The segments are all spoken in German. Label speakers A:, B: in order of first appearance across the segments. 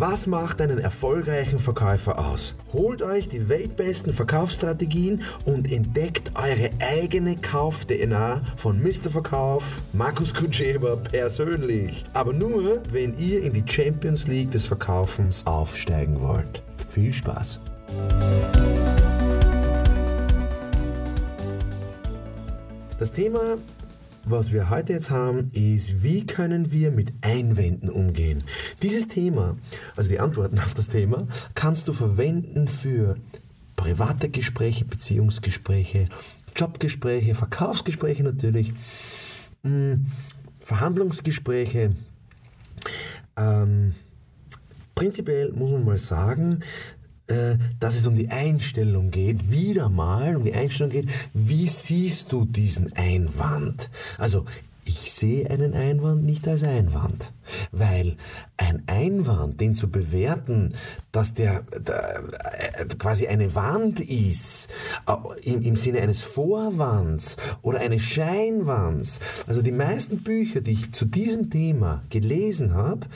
A: Was macht einen erfolgreichen Verkäufer aus? Holt euch die weltbesten Verkaufsstrategien und entdeckt eure eigene Kauf-DNA von Mr. Verkauf, Markus Kutscheber persönlich. Aber nur, wenn ihr in die Champions League des Verkaufens aufsteigen wollt. Viel Spaß! Das Thema was wir heute jetzt haben, ist, wie können wir mit Einwänden umgehen? Dieses Thema, also die Antworten auf das Thema, kannst du verwenden für private Gespräche, Beziehungsgespräche, Jobgespräche, Verkaufsgespräche natürlich, hm, Verhandlungsgespräche. Ähm, prinzipiell muss man mal sagen, dass es um die Einstellung geht, wieder mal um die Einstellung geht, wie siehst du diesen Einwand? Also ich sehe einen Einwand nicht als Einwand, weil ein Einwand, den zu bewerten, dass der, der äh, quasi eine Wand ist, äh, im, im Sinne eines Vorwands oder eines Scheinwands. Also die meisten Bücher, die ich zu diesem Thema gelesen habe,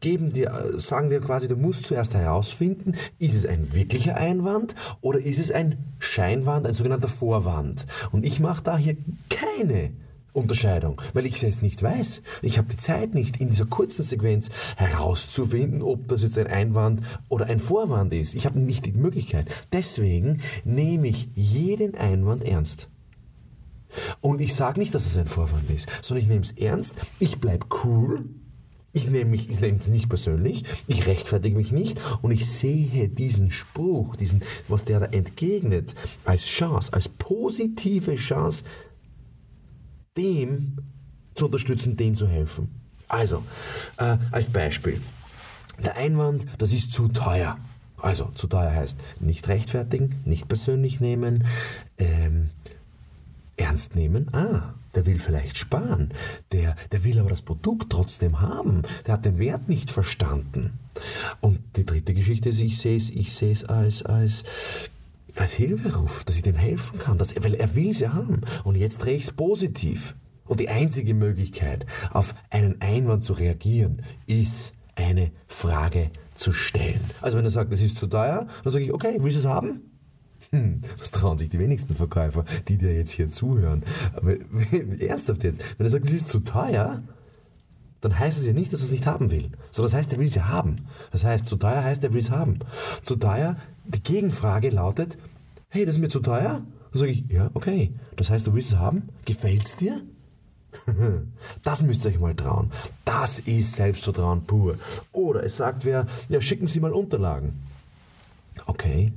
A: geben dir, äh, sagen dir quasi, du musst zuerst herausfinden, ist es ein wirklicher Einwand oder ist es ein Scheinwand, ein sogenannter Vorwand. Und ich mache da hier keine Unterscheidung, weil ich es nicht weiß. Ich habe die Zeit nicht, in dieser kurzen Sequenz herauszufinden, ob das jetzt ein Einwand oder ein Vorwand ist. Ich habe nicht die Möglichkeit. Deswegen nehme ich jeden Einwand ernst. Und ich sage nicht, dass es ein Vorwand ist, sondern ich nehme es ernst, ich bleibe cool, ich nehme mich, ich nehme es nicht persönlich, ich rechtfertige mich nicht und ich sehe diesen Spruch, diesen, was der da entgegnet, als Chance, als positive Chance, dem zu unterstützen, dem zu helfen. Also, äh, als Beispiel. Der Einwand, das ist zu teuer. Also, zu teuer heißt nicht rechtfertigen, nicht persönlich nehmen, ähm, ernst nehmen. Ah, der will vielleicht sparen. Der, der will aber das Produkt trotzdem haben. Der hat den Wert nicht verstanden. Und die dritte Geschichte ist, ich sehe es, als, als als Hilferuf, dass ich dem helfen kann, dass, weil er will es ja haben. Und jetzt drehe ich es positiv. Und die einzige Möglichkeit, auf einen Einwand zu reagieren, ist eine Frage zu stellen. Also wenn er sagt, das ist zu teuer, dann sage ich, okay, willst du es haben? Hm, das trauen sich die wenigsten Verkäufer, die dir jetzt hier zuhören. Aber ernsthaft jetzt, wenn er sagt, es ist zu teuer, dann heißt es ja nicht, dass er es nicht haben will. So, das heißt, er will es ja haben. Das heißt, zu teuer heißt, er will es haben. Zu teuer, die Gegenfrage lautet, hey, das ist mir zu teuer? Dann sage ich, ja, okay. Das heißt, du willst es haben? Gefällt es dir? Das müsst ihr euch mal trauen. Das ist Selbstvertrauen pur. Oder es sagt wer, ja, schicken Sie mal Unterlagen. Okay,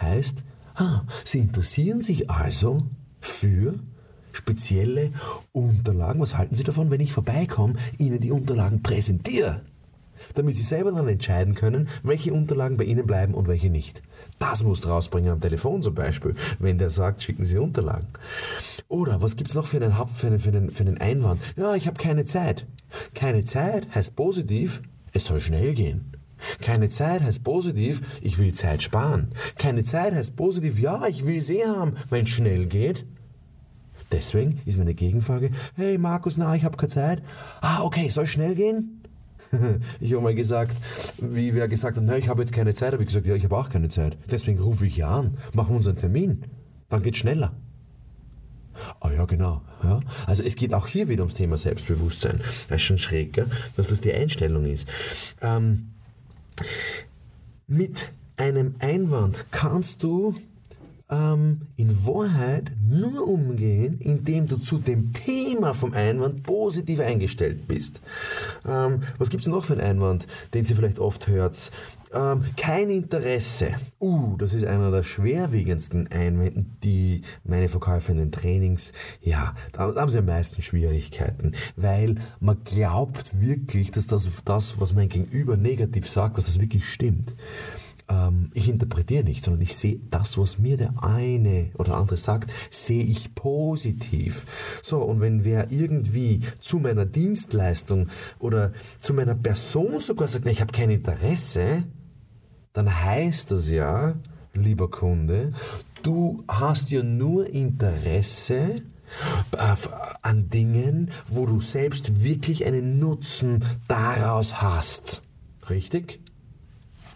A: heißt, ah, Sie interessieren sich also für spezielle Unterlagen. Was halten Sie davon, wenn ich vorbeikomme, Ihnen die Unterlagen präsentiere? Damit Sie selber dann entscheiden können, welche Unterlagen bei Ihnen bleiben und welche nicht. Das musst rausbringen am Telefon zum Beispiel, wenn der sagt, schicken Sie Unterlagen. Oder was gibt es noch für einen, für, einen, für, einen, für einen Einwand? Ja, ich habe keine Zeit. Keine Zeit heißt positiv, es soll schnell gehen. Keine Zeit heißt positiv, ich will Zeit sparen. Keine Zeit heißt positiv, ja, ich will sie haben, wenn es schnell geht. Deswegen ist meine Gegenfrage, hey Markus, na, ich habe keine Zeit. Ah, okay, soll schnell gehen? ich habe mal gesagt, wie wer gesagt hat, ich habe jetzt keine Zeit, habe ich gesagt, ja, ich habe auch keine Zeit. Deswegen rufe ich ja an, machen wir uns einen Termin. Dann geht schneller. Ah ja, genau. Ja. Also es geht auch hier wieder ums Thema Selbstbewusstsein. Das ist schon schräg, gell? dass das die Einstellung ist. Ähm, mit einem Einwand kannst du ähm, in Wahrheit nur umgehen, indem du zu dem Thema vom Einwand positiv eingestellt bist. Ähm, was gibt es noch für einen Einwand, den Sie vielleicht oft hört? Ähm, kein Interesse. Uh, das ist einer der schwerwiegendsten Einwände, die meine Verkäufer in den Trainings, ja, da haben sie am meisten Schwierigkeiten, weil man glaubt wirklich, dass das, das was mein Gegenüber negativ sagt, dass das wirklich stimmt ähm, ich interpretiere nicht, sondern ich sehe das, was mir der eine oder andere sagt, sehe ich positiv. So, und wenn wer irgendwie zu meiner Dienstleistung oder zu meiner Person sogar sagt, ich habe kein Interesse, dann heißt das ja, lieber Kunde, du hast ja nur Interesse, äh, an Dingen, wo du selbst wirklich einen Nutzen daraus hast. Richtig?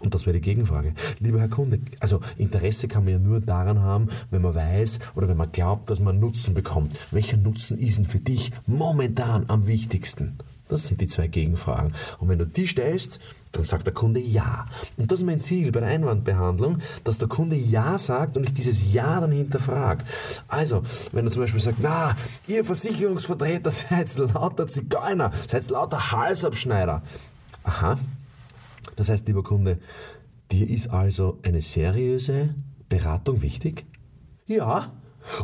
A: Und das wäre die Gegenfrage. Lieber Herr Kunde, also Interesse kann man ja nur daran haben, wenn man weiß oder wenn man glaubt, dass man Nutzen bekommt. Welcher Nutzen ist denn für dich momentan am wichtigsten? Das sind die zwei Gegenfragen. Und wenn du die stellst, dann sagt der Kunde Ja. Und das ist mein Ziel bei der Einwandbehandlung, dass der Kunde Ja sagt und ich dieses Ja dann hinterfrage. Also, wenn er zum Beispiel sagt, na, ihr Versicherungsvertreter seid lauter Zigeuner, seid lauter Halsabschneider. Aha, das heißt, lieber Kunde, dir ist also eine seriöse Beratung wichtig? Ja.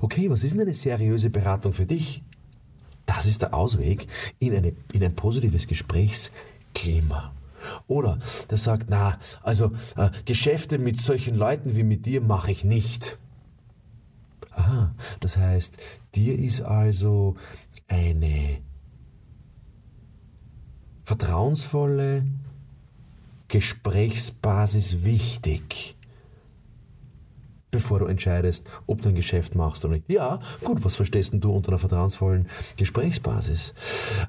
A: Okay, was ist denn eine seriöse Beratung für dich? Das ist der Ausweg in, eine, in ein positives Gesprächsklima. Oder der sagt, na, also äh, Geschäfte mit solchen Leuten wie mit dir mache ich nicht. Aha, das heißt, dir ist also eine vertrauensvolle, Gesprächsbasis wichtig, bevor du entscheidest, ob du ein Geschäft machst oder nicht. Ja, gut, was verstehst du unter einer vertrauensvollen Gesprächsbasis?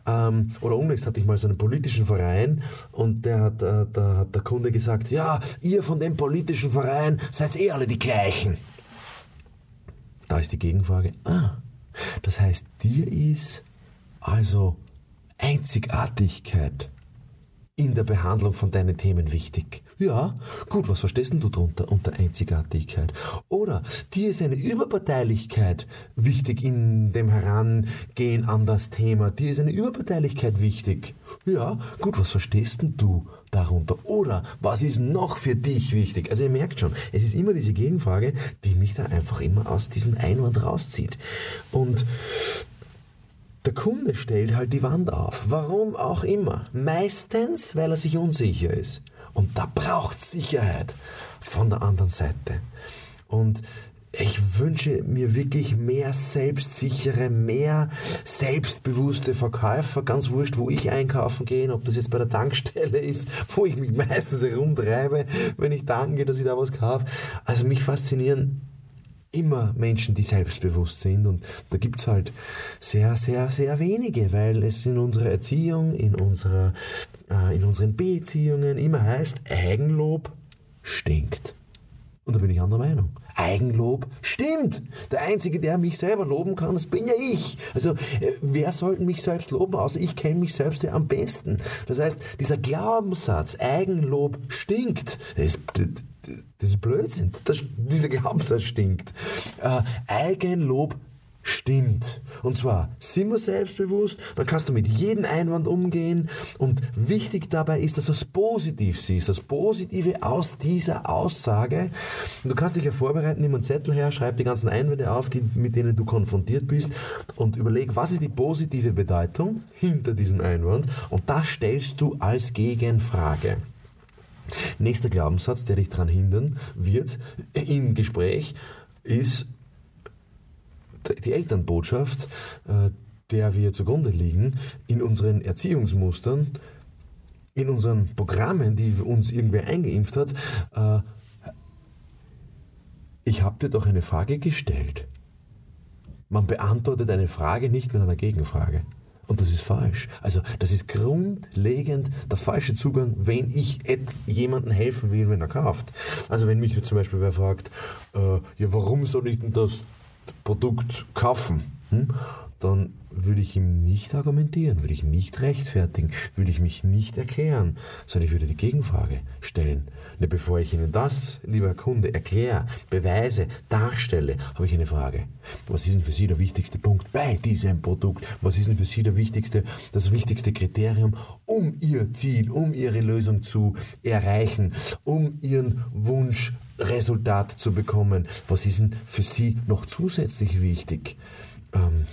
A: Ähm, oder unlängst hatte ich mal so einen politischen Verein und der hat, äh, da hat der Kunde gesagt, ja, ihr von dem politischen Verein seid eh alle die gleichen. Da ist die Gegenfrage, ah, das heißt, dir ist also Einzigartigkeit in der Behandlung von deinen Themen wichtig. Ja, gut, was verstehst du darunter unter Einzigartigkeit? Oder dir ist eine Überparteilichkeit wichtig in dem Herangehen an das Thema. Dir ist eine Überparteilichkeit wichtig. Ja, gut, was verstehst du darunter? Oder was ist noch für dich wichtig? Also ihr merkt schon, es ist immer diese Gegenfrage, die mich da einfach immer aus diesem Einwand rauszieht. Und Kunde stellt halt die Wand auf. Warum auch immer. Meistens, weil er sich unsicher ist. Und da braucht Sicherheit von der anderen Seite. Und ich wünsche mir wirklich mehr selbstsichere, mehr selbstbewusste Verkäufer. Ganz wurscht, wo ich einkaufen gehe, ob das jetzt bei der Tankstelle ist, wo ich mich meistens herumtreibe, wenn ich tanken gehe, dass ich da was kaufe. Also mich faszinieren immer Menschen, die selbstbewusst sind. Und da gibt es halt sehr, sehr, sehr wenige, weil es in unserer Erziehung, in, unserer, äh, in unseren Beziehungen immer heißt, Eigenlob stinkt. Und da bin ich anderer Meinung. Eigenlob stimmt. Der Einzige, der mich selber loben kann, das bin ja ich. Also äh, wer sollte mich selbst loben, außer ich kenne mich selbst ja am besten. Das heißt, dieser Glaubenssatz, Eigenlob stinkt, das, das ist Blödsinn. Das, dieser Glaubenssatz stinkt. Äh, Eigenlob stimmt. Und zwar, sind wir selbstbewusst, dann kannst du mit jedem Einwand umgehen. Und wichtig dabei ist, dass du es positiv siehst, das Positive aus dieser Aussage. Und du kannst dich ja vorbereiten, nimm einen Zettel her, schreib die ganzen Einwände auf, die, mit denen du konfrontiert bist und überleg, was ist die positive Bedeutung hinter diesem Einwand. Und das stellst du als Gegenfrage. Nächster Glaubenssatz, der dich daran hindern wird im Gespräch, ist die Elternbotschaft, äh, der wir zugrunde liegen, in unseren Erziehungsmustern, in unseren Programmen, die uns irgendwer eingeimpft hat. Äh, ich habe dir doch eine Frage gestellt. Man beantwortet eine Frage nicht mit einer Gegenfrage. Und das ist falsch. Also das ist grundlegend der falsche Zugang, wenn ich jemandem helfen will, wenn er kauft. Also wenn mich zum Beispiel wer fragt, äh, ja, warum soll ich denn das Produkt kaufen? Hm? Dann würde ich ihm nicht argumentieren, würde ich nicht rechtfertigen, würde ich mich nicht erklären, sondern ich würde die Gegenfrage stellen. Ne, bevor ich Ihnen das, lieber Kunde, erkläre, beweise, darstelle, habe ich eine Frage. Was ist denn für Sie der wichtigste Punkt bei diesem Produkt? Was ist denn für Sie der wichtigste, das wichtigste Kriterium, um Ihr Ziel, um Ihre Lösung zu erreichen, um Ihren Wunschresultat zu bekommen? Was ist denn für Sie noch zusätzlich wichtig? Ähm,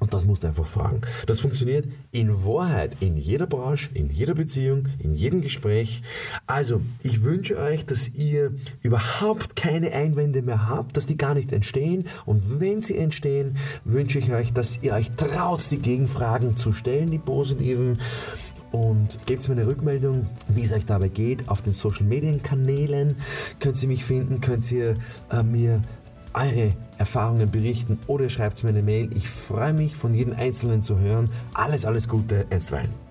A: und das musst du einfach fragen. Das funktioniert in Wahrheit in jeder Branche, in jeder Beziehung, in jedem Gespräch. Also, ich wünsche euch, dass ihr überhaupt keine Einwände mehr habt, dass die gar nicht entstehen. Und wenn sie entstehen, wünsche ich euch, dass ihr euch traut, die Gegenfragen zu stellen, die positiven. Und gebt mir eine Rückmeldung, wie es euch dabei geht. Auf den Social Media Kanälen könnt ihr mich finden, könnt ihr äh, mir eure Erfahrungen berichten oder schreibt mir eine Mail. Ich freue mich, von jedem Einzelnen zu hören. Alles, alles Gute, einstweilen.